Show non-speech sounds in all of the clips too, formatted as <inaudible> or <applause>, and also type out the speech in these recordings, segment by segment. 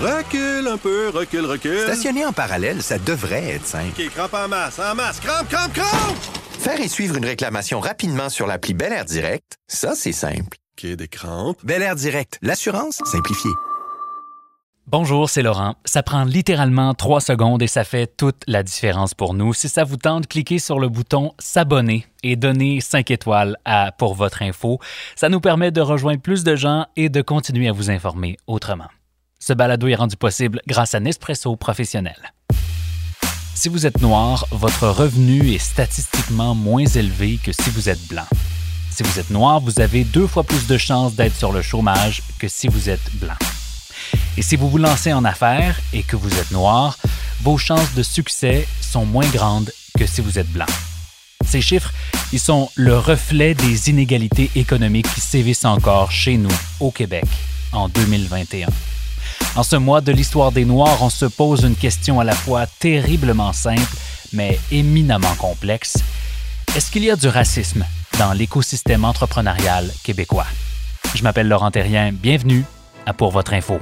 Recule un peu, recule, recule. Stationner en parallèle, ça devrait être simple. OK, crampe en masse, en masse, crampe, crampe, crampe! Faire et suivre une réclamation rapidement sur l'appli Bel Air Direct, ça, c'est simple. OK, des crampes. Bel Air Direct, l'assurance simplifiée. Bonjour, c'est Laurent. Ça prend littéralement trois secondes et ça fait toute la différence pour nous. Si ça vous tente, cliquez sur le bouton S'abonner et donnez 5 étoiles à Pour votre info. Ça nous permet de rejoindre plus de gens et de continuer à vous informer autrement. Ce balado est rendu possible grâce à Nespresso Professionnel. Si vous êtes noir, votre revenu est statistiquement moins élevé que si vous êtes blanc. Si vous êtes noir, vous avez deux fois plus de chances d'être sur le chômage que si vous êtes blanc. Et si vous vous lancez en affaires et que vous êtes noir, vos chances de succès sont moins grandes que si vous êtes blanc. Ces chiffres, ils sont le reflet des inégalités économiques qui sévissent encore chez nous, au Québec, en 2021. En ce mois de l'histoire des Noirs, on se pose une question à la fois terriblement simple, mais éminemment complexe. Est-ce qu'il y a du racisme dans l'écosystème entrepreneurial québécois? Je m'appelle Laurent Terrien, bienvenue à Pour votre info.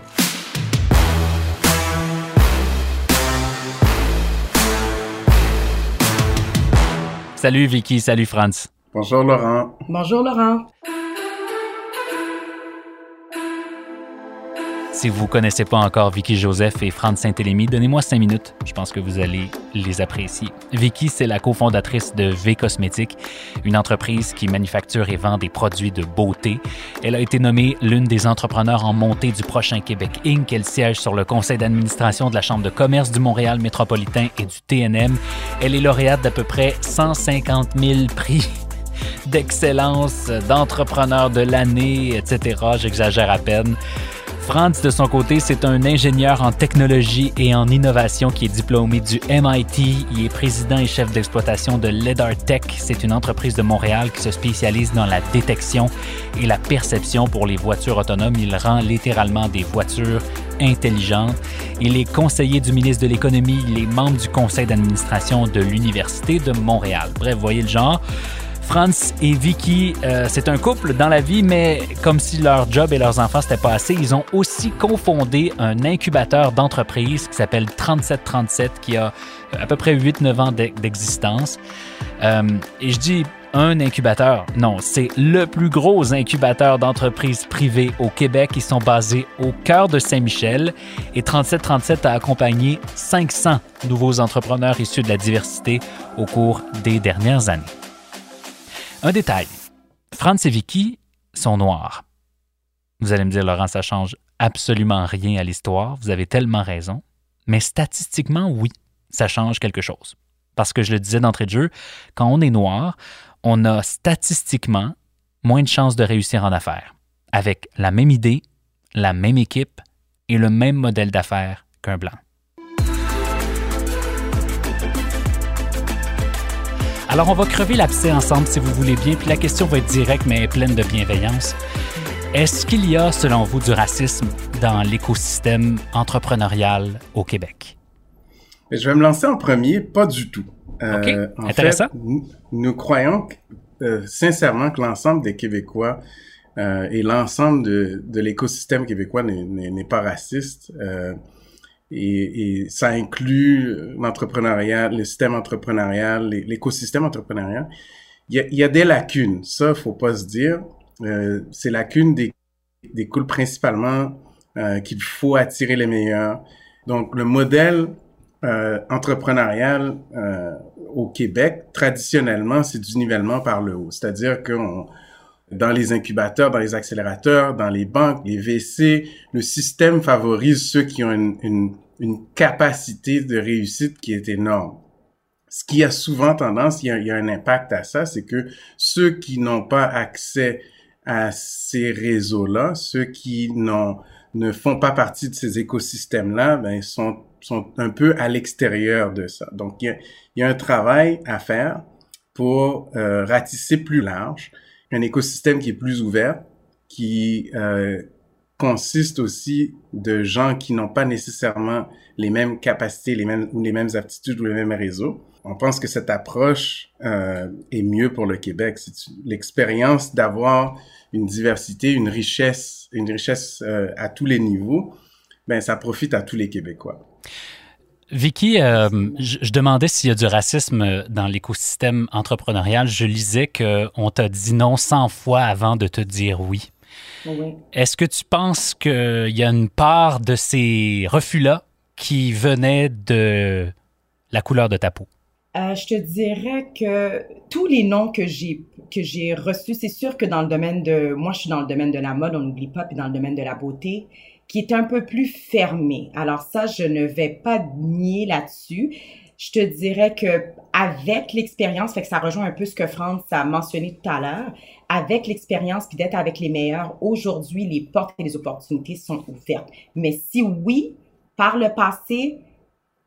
Salut Vicky, salut Franz. Bonjour Laurent. Bonjour Laurent. Si vous ne connaissez pas encore Vicky Joseph et Franz Saint-Élémy, donnez-moi cinq minutes. Je pense que vous allez les apprécier. Vicky, c'est la cofondatrice de V Cosmétiques, une entreprise qui manufacture et vend des produits de beauté. Elle a été nommée l'une des entrepreneurs en montée du prochain Québec Inc. Elle siège sur le conseil d'administration de la Chambre de commerce du Montréal métropolitain et du TNM. Elle est lauréate d'à peu près 150 000 prix d'excellence, d'entrepreneur de l'année, etc. J'exagère à peine. Franz, de son côté, c'est un ingénieur en technologie et en innovation qui est diplômé du MIT. Il est président et chef d'exploitation de LEDAR Tech. C'est une entreprise de Montréal qui se spécialise dans la détection et la perception pour les voitures autonomes. Il rend littéralement des voitures intelligentes. Il est conseiller du ministre de l'Économie. Il est membre du conseil d'administration de l'Université de Montréal. Bref, voyez le genre. Franz et Vicky, euh, c'est un couple dans la vie, mais comme si leur job et leurs enfants c'était pas assez, ils ont aussi cofondé un incubateur d'entreprise qui s'appelle 3737, qui a à peu près 8-9 ans d'existence. Euh, et je dis un incubateur. Non, c'est le plus gros incubateur d'entreprises privées au Québec. Ils sont basés au cœur de Saint-Michel et 3737 a accompagné 500 nouveaux entrepreneurs issus de la diversité au cours des dernières années. Un détail. Franz et Vicky sont noirs. Vous allez me dire, Laurent, ça change absolument rien à l'histoire. Vous avez tellement raison. Mais statistiquement, oui, ça change quelque chose. Parce que je le disais d'entrée de jeu, quand on est noir, on a statistiquement moins de chances de réussir en affaires. Avec la même idée, la même équipe et le même modèle d'affaires qu'un blanc. Alors, on va crever l'abcès ensemble si vous voulez bien, puis la question va être directe mais pleine de bienveillance. Est-ce qu'il y a, selon vous, du racisme dans l'écosystème entrepreneurial au Québec? Je vais me lancer en premier, pas du tout. Euh, intéressant. nous, croyons euh, sincèrement que l'ensemble des Québécois euh, et l'ensemble de, de l'écosystème québécois n'est pas raciste. Euh, et, et, ça inclut l'entrepreneuriat, le système entrepreneurial, l'écosystème entrepreneurial. Il y, a, y a, des lacunes, ça faut pas se dire. Euh, ces lacunes découlent principalement euh, qu'il faut attirer les meilleurs. Donc le modèle euh, entrepreneurial euh, au Québec, traditionnellement, c'est du nivellement par le haut. C'est-à-dire que dans les incubateurs, dans les accélérateurs, dans les banques, les VC, le système favorise ceux qui ont une, une, une capacité de réussite qui est énorme. Ce qui a souvent tendance, il y a, il y a un impact à ça, c'est que ceux qui n'ont pas accès à ces réseaux-là, ceux qui n'ont ne font pas partie de ces écosystèmes-là, ben, sont, sont un peu à l'extérieur de ça. Donc, il y a, il y a un travail à faire pour euh, ratisser plus large, un écosystème qui est plus ouvert, qui euh, consiste aussi de gens qui n'ont pas nécessairement les mêmes capacités, les mêmes ou les mêmes aptitudes ou les mêmes réseaux. On pense que cette approche euh, est mieux pour le Québec. C'est l'expérience d'avoir une diversité, une richesse, une richesse euh, à tous les niveaux ben ça profite à tous les Québécois. Vicky, euh, je, demandais s'il y a du racisme dans l'écosystème entrepreneurial. Je lisais qu'on t'a dit non 100 fois avant de te dire oui. oui. Est-ce que tu penses qu'il y a une part de ces refus-là qui venait de la couleur de ta peau? Euh, je te dirais que tous les noms que j'ai que j'ai reçus, c'est sûr que dans le domaine de, moi je suis dans le domaine de la mode, on n'oublie pas, puis dans le domaine de la beauté, qui est un peu plus fermé. Alors ça, je ne vais pas nier là-dessus. Je te dirais que avec l'expérience, fait que ça rejoint un peu ce que France a mentionné tout à l'heure, avec l'expérience puis d'être avec les meilleurs, aujourd'hui les portes et les opportunités sont ouvertes. Mais si oui, par le passé,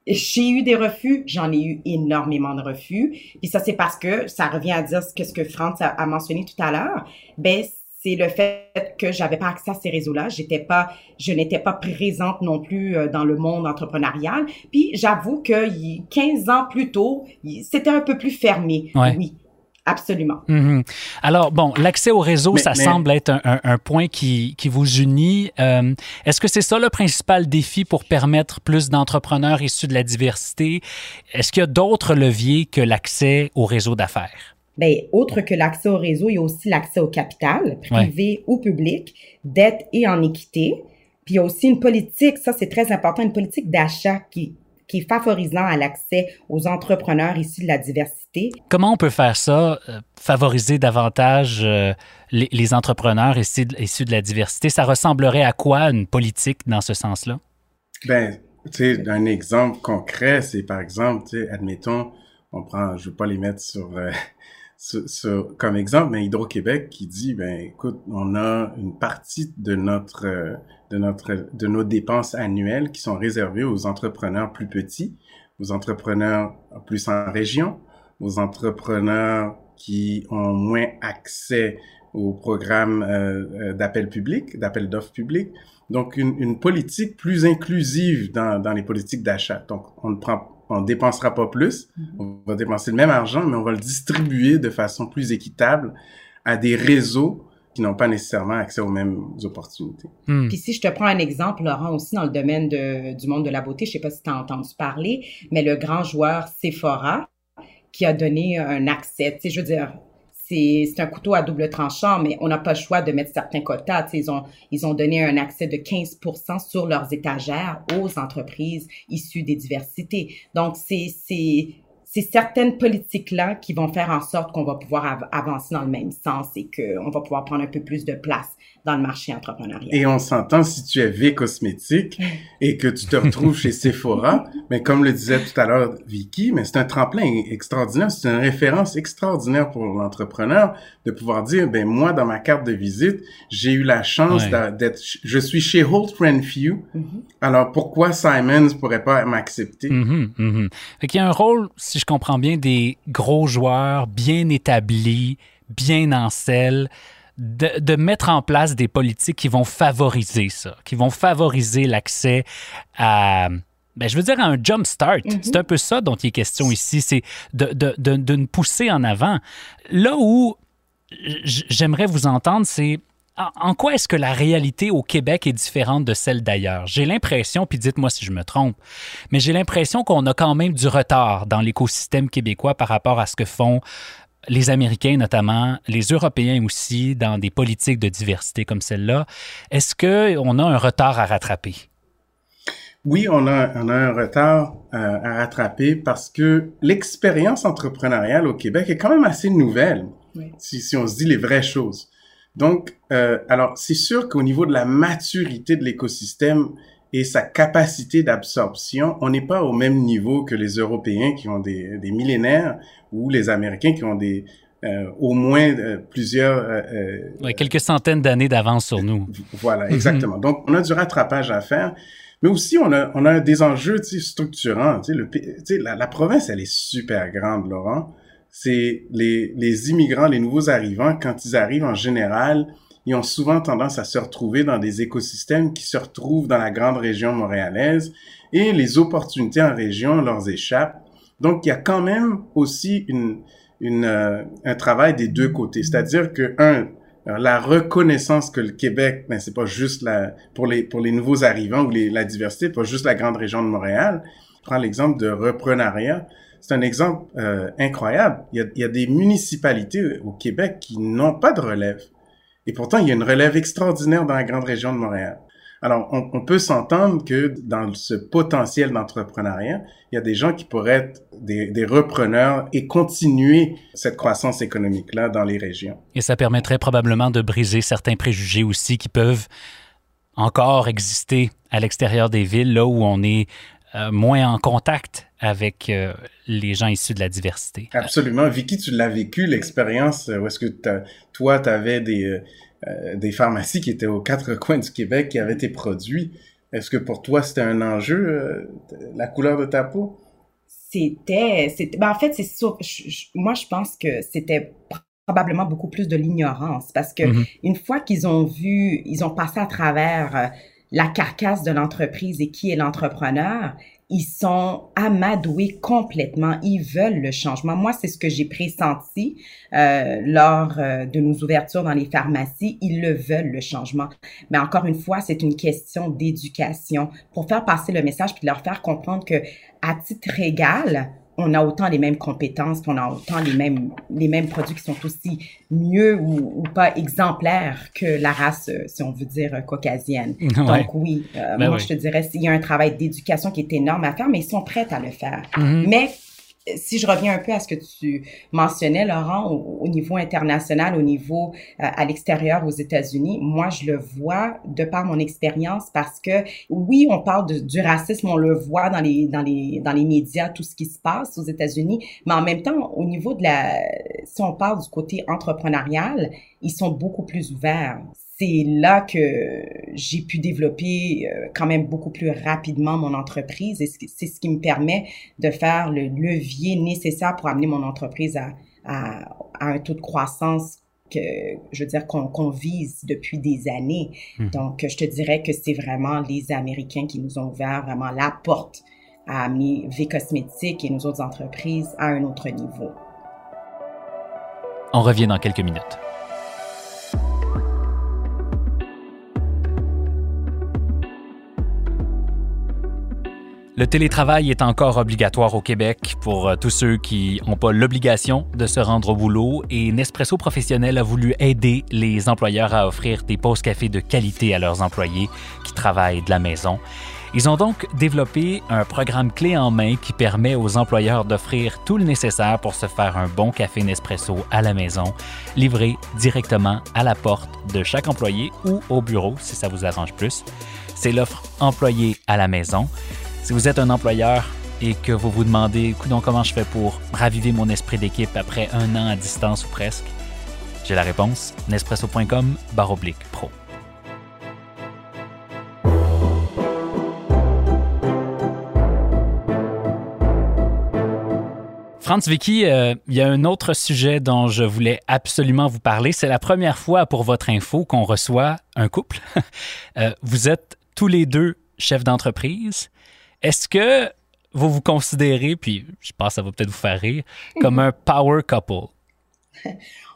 j'ai eu des refus, j'en ai eu énormément de refus. Puis ça, c'est parce que ça revient à dire ce que, ce que France a, mentionné tout à l'heure. Ben, c'est le fait que j'avais pas accès à ces réseaux-là. J'étais pas, je n'étais pas présente non plus euh, dans le monde entrepreneurial. Puis j'avoue que 15 ans plus tôt, c'était un peu plus fermé. Oui. Absolument. Mhm. Alors, bon, l'accès au réseau, ça semble être un, point qui, qui, vous unit. Euh, est-ce que c'est ça le principal défi pour permettre plus d'entrepreneurs issus de la diversité? Est-ce qu'il y a d'autres leviers que l'accès au réseau d'affaires? Bien, autre que l'accès au réseau, il y a aussi l'accès au capital, privé ou public, dette et en équité. Puis il y a aussi une politique, ça c'est très important, une politique d'achat qui qui est favorisant à l'accès aux entrepreneurs issus de la diversité. Comment on peut faire ça, euh, favoriser davantage euh, les, entrepreneurs issus de, issus de la diversité? Ça ressemblerait à quoi une politique dans ce sens-là? Ben, tu sais, un exemple concret, c'est par exemple, tu sais, admettons, on prend, je ne veux pas les mettre sur, euh, comme exemple, Hydro-Québec qui dit, ben, écoute, on a une partie de notre de, notre, de nos dépenses annuelles qui sont réservées aux entrepreneurs plus petits, aux entrepreneurs plus en région, aux entrepreneurs qui ont moins accès aux programmes euh, euh d'appel public, d'appel d'offres publics. Donc, une, une, politique plus inclusive dans, dans les politiques d'achat. Donc, on ne prend, on dépensera pas plus, mm-hmm. on va dépenser le même argent, mais on va le distribuer de façon plus équitable à des réseaux qui n'ont pas nécessairement accès aux mêmes opportunités. Hmm. Puis si je te prends un exemple, Laurent, aussi dans le domaine de, du monde de la beauté, je sais pas si tu as entendu parler, mais le grand joueur Sephora qui a donné un accès, tu sais, je veux dire, c'est un couteau à double tranchant, mais on n'a pas le choix de mettre certains quotas. Ils, ont, ils ont donné un accès de 15 sur leurs étagères aux entreprises issues des diversités. Donc, c'est c'est certaines politiques-là qui vont faire en sorte qu'on va pouvoir avancer dans le même sens et qu'on va pouvoir prendre un peu plus de place dans le marché entrepreneurial. Et on s'entend si tu es V cosmétique <laughs> et que tu te retrouves chez Sephora, mais comme le disait tout à l'heure Vicky, mais c'est un tremplin extraordinaire, c'est une référence extraordinaire pour l'entrepreneur de pouvoir dire, ben moi dans ma carte de visite, j'ai eu la chance d'être, je suis chez Holt Friend Few, mm-hmm. alors pourquoi Simons pourrait pas m'accepter? Fait y a un rôle, si je comprends bien, des gros joueurs bien établis, bien en selle, de, mettre en place des politiques qui vont favoriser ça, qui vont favoriser l'accès à, ben, je veux dire, à un jump start. Mm-hmm. C'est un peu ça dont il est question ici, c'est de, de, de, nous pousser en avant. Là où j'aimerais vous entendre, c'est en quoi est-ce que la réalité au Québec est différente de celle d'ailleurs? J'ai l'impression, puis dites-moi si je me trompe, mais j'ai l'impression qu'on a quand même du retard dans l'écosystème québécois par rapport à ce que font les Américains notamment, les Européens aussi, dans des politiques de diversité comme celle-là. Est-ce qu'on a un retard à rattraper? Oui, on a, on a un retard euh, à rattraper parce que l'expérience entrepreneuriale au Québec est quand même assez nouvelle, si, si, on se dit les vraies choses. Donc, euh, alors, c'est sûr qu'au niveau de la maturité de l'écosystème, et sa capacité d'absorption, on n'est pas au même niveau que les Européens qui ont des, des millénaires ou les Américains qui ont des euh, au moins euh, plusieurs... Euh, ouais, quelques centaines d'années d'avance sur nous. Voilà, exactement. Donc, on a du rattrapage à faire. Mais aussi, on a, on a des enjeux structurants. Tu sais, le, la, la province, elle est super grande, Laurent. C'est les, les immigrants, les nouveaux arrivants, quand ils arrivent en général, ils ont souvent tendance à se retrouver dans des écosystèmes qui se retrouvent dans la grande région montréalaise et les opportunités en région leur échappent. Donc, il y a quand même aussi euh, un travail des deux côtés. C'est-à-dire que, un, la reconnaissance que le Québec, ben c'est pas juste pour les nouveaux arrivants ou la diversité, pas juste la grande région de Montréal. Je prends l'exemple de reprenariat. C'est un exemple euh, incroyable. Il y a des municipalités au Québec qui n'ont pas de relève. Et pourtant, il y a une relève extraordinaire dans la grande région de Montréal. Alors, on, peut s'entendre que dans ce potentiel d'entrepreneuriat, il y a des gens qui pourraient être des, des repreneurs et continuer cette croissance économique-là dans les régions. Et ça permettrait probablement de briser certains préjugés aussi qui peuvent encore exister à l'extérieur des villes, là où on est euh, moins en contact avec euh, les gens issus de la diversité. Absolument. Vicky, tu l'as vécu, l'expérience où est-ce que toi, tu avais des, euh, des pharmacies qui étaient aux quatre coins du Québec qui avaient tes produits. Est-ce que pour toi, c'était un enjeu, euh, la couleur de ta peau? C'était, c'était, ben en fait, c'est sûr, moi, je pense que c'était probablement beaucoup plus de l'ignorance parce que mm-hmm. une fois qu'ils ont vu, ils ont passé à travers euh, la carcasse de l'entreprise et qui est l'entrepreneur, ils sont amadoués complètement. Ils veulent le changement. Moi, c'est ce que j'ai pressenti euh, lors euh, de nos ouvertures dans les pharmacies. Ils le veulent, le changement. Mais encore une fois, c'est une question d'éducation pour faire passer le message puis leur faire comprendre que à titre égal, on a autant les mêmes compétences, on a autant les mêmes, les mêmes produits qui sont aussi mieux ou, pas exemplaires que la race, euh, si on veut dire, euh, caucasienne. <laughs> Donc oui, euh, ben moi je te dirais, il y a un travail d'éducation qui est énorme à faire, mais ils sont prêts à le faire. Mm-hmm. Mais si je reviens un peu à ce que tu mentionnais, Laurent, au, niveau international, au niveau euh, à l'extérieur aux États-Unis, moi, je le vois de par mon expérience parce que oui, on parle du racisme, on le voit dans les, dans, les, dans les médias, tout ce qui se passe aux États-Unis, mais en même temps, au niveau de la, si on parle du côté entrepreneurial, ils sont beaucoup plus ouverts c'est là que j'ai pu développer euh, quand même beaucoup plus rapidement mon entreprise et c'est ce qui me permet de faire le levier nécessaire pour amener mon entreprise à, à, un taux de croissance que je veux dire qu'on vise depuis des années. Hmm. Donc, je te dirais que c'est vraiment les Américains qui nous ont ouvert vraiment la porte à amener V Cosmétiques et nos autres entreprises à un autre niveau. On revient dans quelques minutes. Le télétravail est encore obligatoire au Québec pour euh, tous ceux qui n'ont pas l'obligation de se rendre au boulot et Nespresso Professionnel a voulu aider les employeurs à offrir des pauses café de qualité à leurs employés qui travaillent de la maison. Ils ont donc développé un programme clé en main qui permet aux employeurs d'offrir tout le nécessaire pour se faire un bon café Nespresso à la maison, livré directement à la porte de chaque employé ou au bureau si ça vous arrange plus. C'est l'offre employé à la maison. Si vous êtes un employeur et que vous vous demandez comment je fais pour raviver mon esprit d'équipe après un an à distance ou presque, j'ai la réponse nespresso.com baroblique pro. Franz Vicky, euh, il y a un autre sujet dont je voulais absolument vous parler. C'est la première fois pour votre info qu'on reçoit un couple. <laughs> Euh, vous êtes tous les deux chefs d'entreprise. Est-ce que vous vous considérez, puis je pense que ça va peut-être vous faire rire, comme un power couple? <laughs>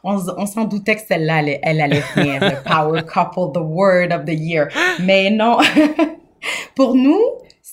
on, s'en doutait que celle-là, elle, elle, allait venir, le power couple, the word of the year. Mais non, <laughs> pour nous,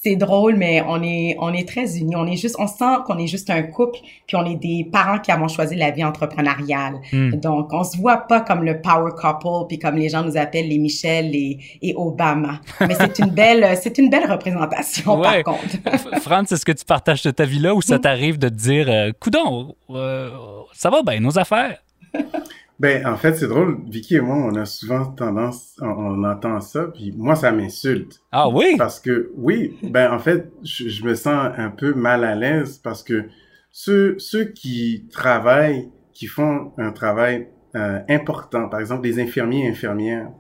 c'est drôle, mais on est, on est très unis. On est juste, on sent qu'on est juste un couple, puis on est des parents qui avons choisi la vie entrepreneuriale. Hmm. Donc, on se voit pas comme le power couple, puis comme les gens nous appellent les Michel et, et Obama. Mais c'est une belle, <laughs> c'est une belle représentation, par contre. Franz, est-ce que tu partages ta vie là ou ça hmm. t'arrive de te dire, euh, coudon, euh, ça va bien, nos affaires? <laughs> Ben, en fait, c'est drôle. Vicky et moi, on a souvent tendance, on, entend ça, puis moi, ça m'insulte. Ah oui? Parce que, oui, ben, en fait, je, me sens un peu mal à l'aise parce que ceux, ceux qui travaillent, qui font un travail euh, important, par exemple, des infirmiers et infirmières,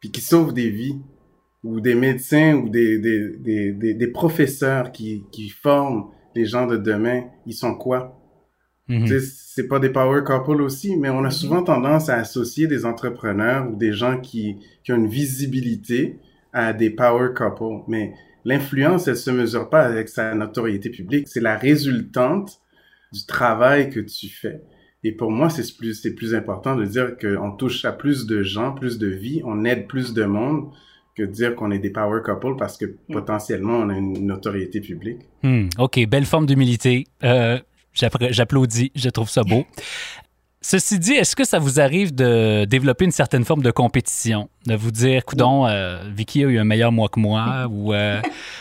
puis qui sauvent des vies, ou des médecins, ou des, des, des, des, des professeurs qui, qui forment les gens de demain, ils sont quoi? Mhm. C'est pas des power couples aussi, mais on a souvent tendance à associer des entrepreneurs ou des gens qui, qui ont une visibilité à des power couples. Mais l'influence, elle se mesure pas avec sa notoriété publique. C'est la résultante du travail que tu fais. Et pour moi, c'est plus, c'est plus important de dire qu'on touche à plus de gens, plus de vies, on aide plus de monde que de dire qu'on est des power couples parce que potentiellement on a une notoriété publique. Hmm, OK, belle forme d'humilité. Euh, J'applaudis, je trouve ça beau. Ceci dit, est-ce que ça vous arrive de développer une certaine forme de compétition? De vous dire, coudon, euh, Vicky a eu un meilleur mois que moi <laughs> ou euh,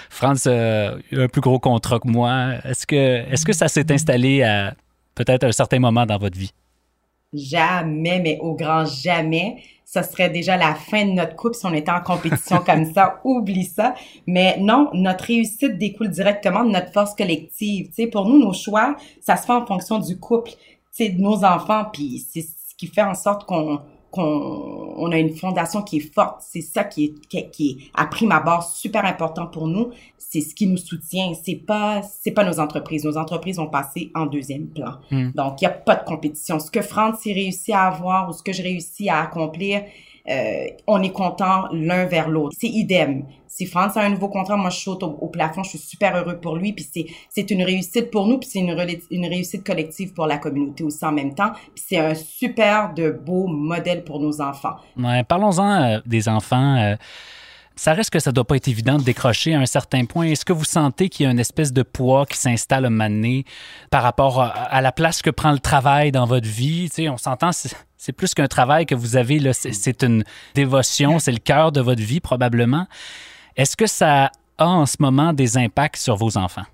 Franz a eu un plus gros contrat que moi. Est-ce que, est que ça s'est installé à peut-être un certain moment dans votre vie? Jamais, mais au grand jamais. Ça serait déjà la fin de notre couple si on était en compétition comme ça. <laughs> Oublie ça. Mais non, notre réussite découle directement de notre force collective. Tu sais, pour nous, nos choix, ça se fait en fonction du couple de nos enfants, puis c'est ce qui fait en sorte qu'on qu'on on a une fondation qui est forte. C'est ça qui est, qui, qui est à prime abord super important pour nous. C'est ce qui nous soutient. C'est pas c'est pas nos entreprises. Nos entreprises vont passer en deuxième plan. Hmm. Donc il y a pas de compétition. Ce que France a réussi à avoir ou ce que je réussis à accomplir, euh, on est content l'un vers l'autre. C'est idem. Si France a un nouveau contrat, moi je saute au, plafond, je suis super heureux pour lui, puis c'est une réussite pour nous, puis c'est une, une réussite collective pour la communauté aussi en même temps, puis c'est un super de beau modèle pour nos enfants. Ouais, parlons-en euh, des enfants. Euh, ça reste que ça doit pas être évident de décrocher à un certain point. Est-ce que vous sentez qu'il y a une espèce de poids qui s'installe un moment par rapport à, la place que prend le travail dans votre vie? Tu sais, on s'entend, c'est plus qu'un travail que vous avez, c'est une dévotion, c'est le cœur de votre vie probablement. Est-ce que ça a en ce moment des impacts sur vos enfants?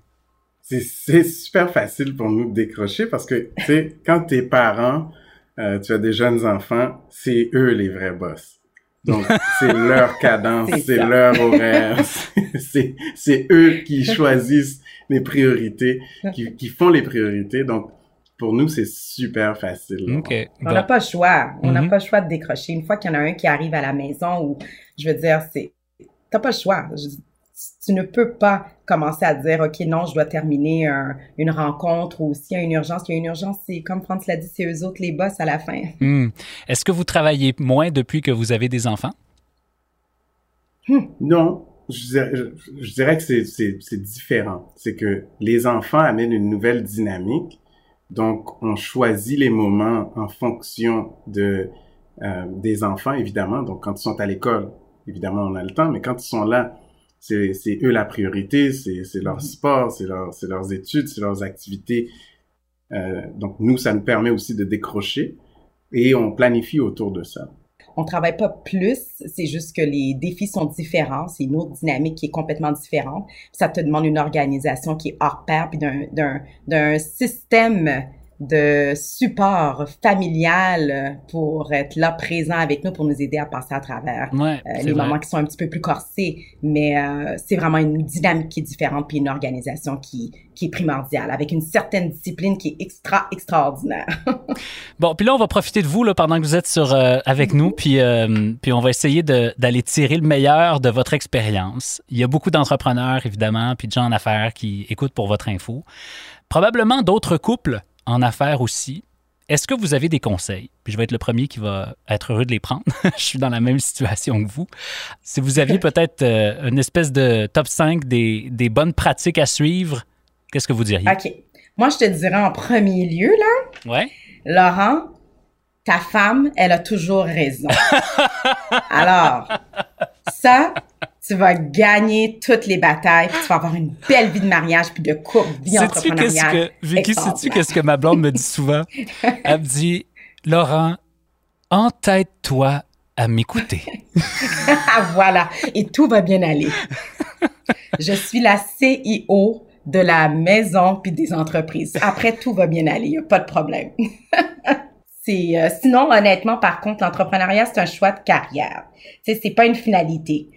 C'est super facile pour nous de décrocher parce que, tu sais, quand t'es parent, euh, tu as des jeunes enfants, c'est eux les vrais boss. Donc, <laughs> c'est leur cadence, c'est leur horaire, <laughs> c'est eux qui <laughs> choisissent les priorités, qui, qui font les priorités. Donc, pour nous, c'est super facile. On n'a pas le choix. On n'a mm-hmm. pas le choix de décrocher. Une fois qu'il y en a un qui arrive à la maison, ou je veux dire, c'est, t'as pas le choix tu ne peux pas commencer à dire, OK, non, je dois terminer une rencontre ou s'il y a une urgence, il y a une urgence, c'est comme Franz l'a dit, c'est eux autres les boss à la fin. <laughs> Hmm. Est-ce que vous travaillez moins depuis que vous avez des enfants? Hmm. Non, je dirais, que c'est différent. C'est que les enfants amènent une nouvelle dynamique. Donc, on choisit les moments en fonction de euh, des enfants, évidemment. Donc, quand ils sont à l'école, évidemment, on a le temps, mais quand ils sont là, c'est eux la priorité, c'est leur mm-hmm. sport, c'est leur, leurs études, c'est leurs activités. Euh, donc nous, ça nous permet aussi de décrocher et on planifie autour de ça. On travaille pas plus, c'est juste que les défis sont différents, c'est une autre dynamique qui est complètement différente. Ça te demande une organisation qui est hors pair, puis d'un système de support familial pour être là présent avec nous pour nous aider à passer à travers euh, les moments qui sont un petit peu plus corsés mais euh, c'est vraiment une dynamique qui est différente puis une organisation qui qui est primordiale avec une certaine discipline qui est extra extraordinaire. <laughs> bon, puis là on va profiter de vous là pendant que vous êtes sur euh, avec nous puis puis on va essayer d'aller tirer le meilleur de votre expérience. Il y a beaucoup d'entrepreneurs évidemment puis de gens en affaires qui écoutent pour votre info. Probablement d'autres couples en affaires aussi. Est-ce que vous avez des conseils? Puis je vais être le premier qui va être heureux de les prendre. <laughs> je suis dans la même situation que vous. Si vous aviez peut-être euh, une espèce de top 5 des, des bonnes pratiques à suivre, qu'est-ce que vous diriez? OK. Moi, je te dirais en premier lieu, là. Ouais. Laurent, ta femme, elle a toujours raison. <laughs> Alors, ça, tu vas gagner toutes les batailles, puis tu vas avoir une belle vie de mariage, puis de couple, vie entrepreneuriale. Que, Vicky, sais-tu qu'est-ce que ma blonde me dit souvent? <laughs> Elle me dit, Laurent, entête-toi à m'écouter. <laughs> voilà, et tout va bien aller. Je suis la CIO de la maison puis des entreprises. Après, tout va bien aller, il n'y a pas de problème. <laughs> euh, sinon honnêtement par contre l'entrepreneuriat c'est un choix de carrière. C'est c'est pas une finalité.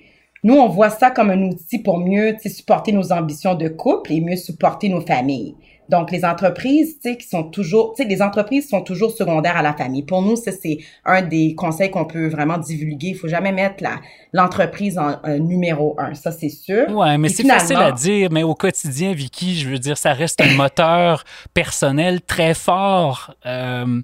Nous, on voit ça comme un outil pour mieux supporter nos ambitions de couple et mieux supporter nos familles. Donc, les entreprises, tu sais, qui sont toujours, tu sais, les entreprises sont toujours secondaires à la famille. Pour nous, ça, c'est un des conseils qu'on peut vraiment divulguer. Il faut jamais mettre l'entreprise en numéro un. Ça, c'est sûr. Ouais, mais c'est facile à dire, mais au quotidien, Vicky, je veux dire, ça reste un moteur personnel très fort. Euh,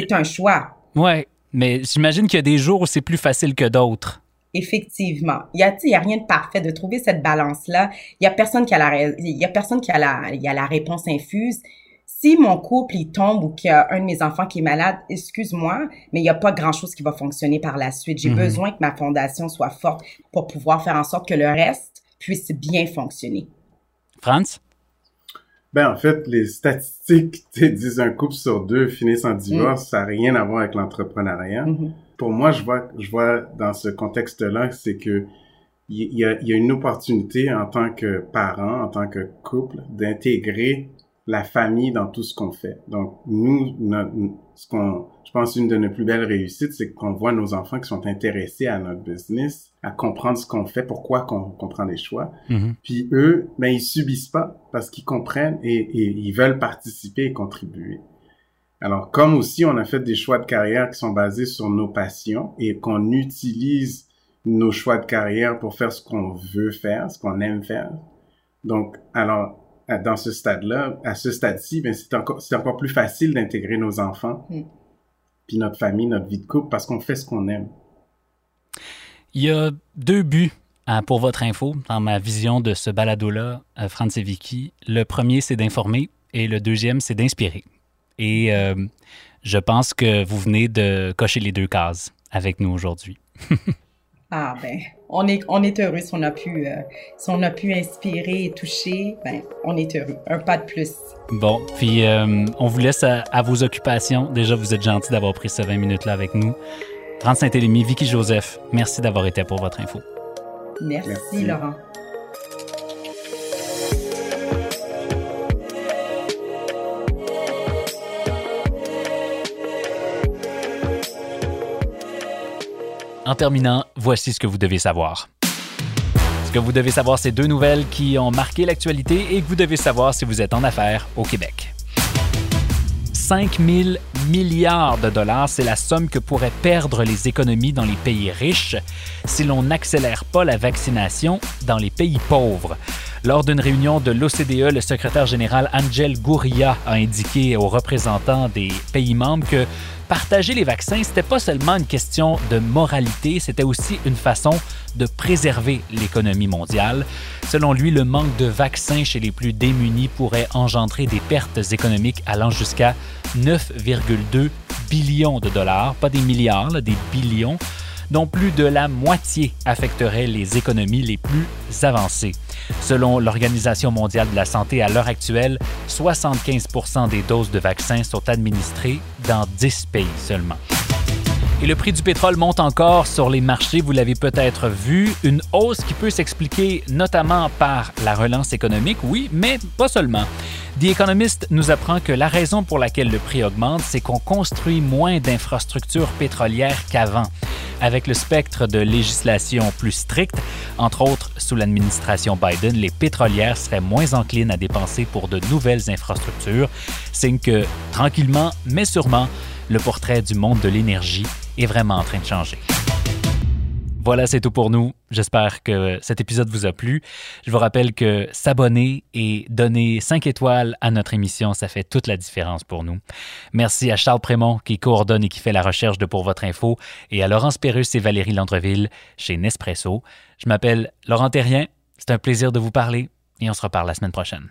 c'est un choix. Ouais, mais j'imagine qu'il y a des jours où c'est plus facile que d'autres. Effectivement. Il y a, il y a rien de parfait. De trouver cette balance-là, il y a personne qui a la, il y a personne qui a la, il y a la réponse infuse. si mon couple il tombe ou qu'il y a un de mes enfants qui est malade, excuse-moi, mais il n'y a pas grand-chose qui va fonctionner par la suite. J'ai Mhm. besoin que ma fondation soit forte pour pouvoir faire en sorte que le reste puisse bien fonctionner. Franz? Ben, en fait, les statistiques disent un couple sur deux finissent en divorce. Ça n'a rien à voir avec l'entrepreneuriat. Mhm. Pour moi, je vois, je vois dans ce contexte-là, c'est que il y, a, il y a une opportunité en tant que parent, en tant que couple, d'intégrer la famille dans tout ce qu'on fait. Donc, nous, notre- ce qu'on, je pense, une de nos plus belles réussites, c'est qu'on voit nos enfants qui sont intéressés à notre business, à comprendre ce qu'on fait, pourquoi qu'on qu'on prend des choix. Mhm. Puis eux, ben ils subissent pas parce qu'ils comprennent et, et ils veulent participer et contribuer. Alors comme aussi on a fait des choix de carrière qui sont basés sur nos passions et qu'on utilise nos choix de carrière pour faire ce qu'on veut faire, ce qu'on aime faire. Donc alors dans ce stade-là, à ce stade-ci, ben c'est encore c'est encore plus facile d'intégrer nos enfants, Mm. puis notre famille, notre vie de couple parce qu'on fait ce qu'on aime. Il y a deux buts hein, pour votre info dans ma vision de ce balado-là, euh, Franz et Vicky. Le premier, c'est d'informer et le deuxième, c'est d'inspirer. Et euh, je pense que vous venez de cocher les deux cases avec nous aujourd'hui. <laughs> Ah ben, on est on est heureux si on a pu euh, si on a pu inspirer et toucher, ben on est heureux. Un pas de plus. Bon, puis euh, on vous laisse à, à vos occupations. Déjà, vous êtes gentil d'avoir pris ces 20 minutes-là avec nous. Franz Saint-Élémy, Vicky Joseph, merci d'avoir été pour votre info. Merci, Merci. Laurent. En terminant, voici ce que vous devez savoir. Ce que vous devez savoir, c'est deux nouvelles qui ont marqué l'actualité et que vous devez savoir si vous êtes en affaires au Québec. 5 000 milliards de dollars, c'est la somme que pourraient perdre les économies dans les pays riches si l'on n'accélère pas la vaccination dans les pays pauvres. Lors d'une réunion de l'OCDE, le secrétaire général Angel Gurria a indiqué aux représentants des pays membres que partager les vaccins, c'était pas seulement une question de moralité, c'était aussi une façon de préserver l'économie mondiale. Selon lui, le manque de vaccins chez les plus démunis pourrait engendrer des pertes économiques allant jusqu'à 9,2 billions de dollars, pas des milliards, des billions, dont plus de la moitié affecterait les économies les plus avancées. Selon l'Organisation mondiale de la santé, à l'heure actuelle, 75 des doses de vaccins sont administrées dans 10 pays seulement. Et le prix du pétrole monte encore sur les marchés, vous l'avez peut-être vu, une hausse qui peut s'expliquer notamment par la relance économique, oui, mais pas seulement. The Economist nous apprend que la raison pour laquelle le prix augmente, c'est qu'on construit moins d'infrastructures pétrolières qu'avant. Avec le spectre de législation plus strict, entre autres sous l'administration Biden, les pétrolières seraient moins enclines à dépenser pour de nouvelles infrastructures, signe que, tranquillement mais sûrement, le portrait du monde de l'énergie est vraiment en train de changer. Voilà, c'est tout pour nous. J'espère que cet épisode vous a plu. Je vous rappelle que s'abonner et donner 5 étoiles à notre émission, ça fait toute la différence pour nous. Merci à Charles Prémont qui coordonne et qui fait la recherche de Pour votre info et à Laurence Pérus et Valérie Landreville chez Nespresso. Je m'appelle Laurent Terrien. C'est un plaisir de vous parler et on se reparle la semaine prochaine.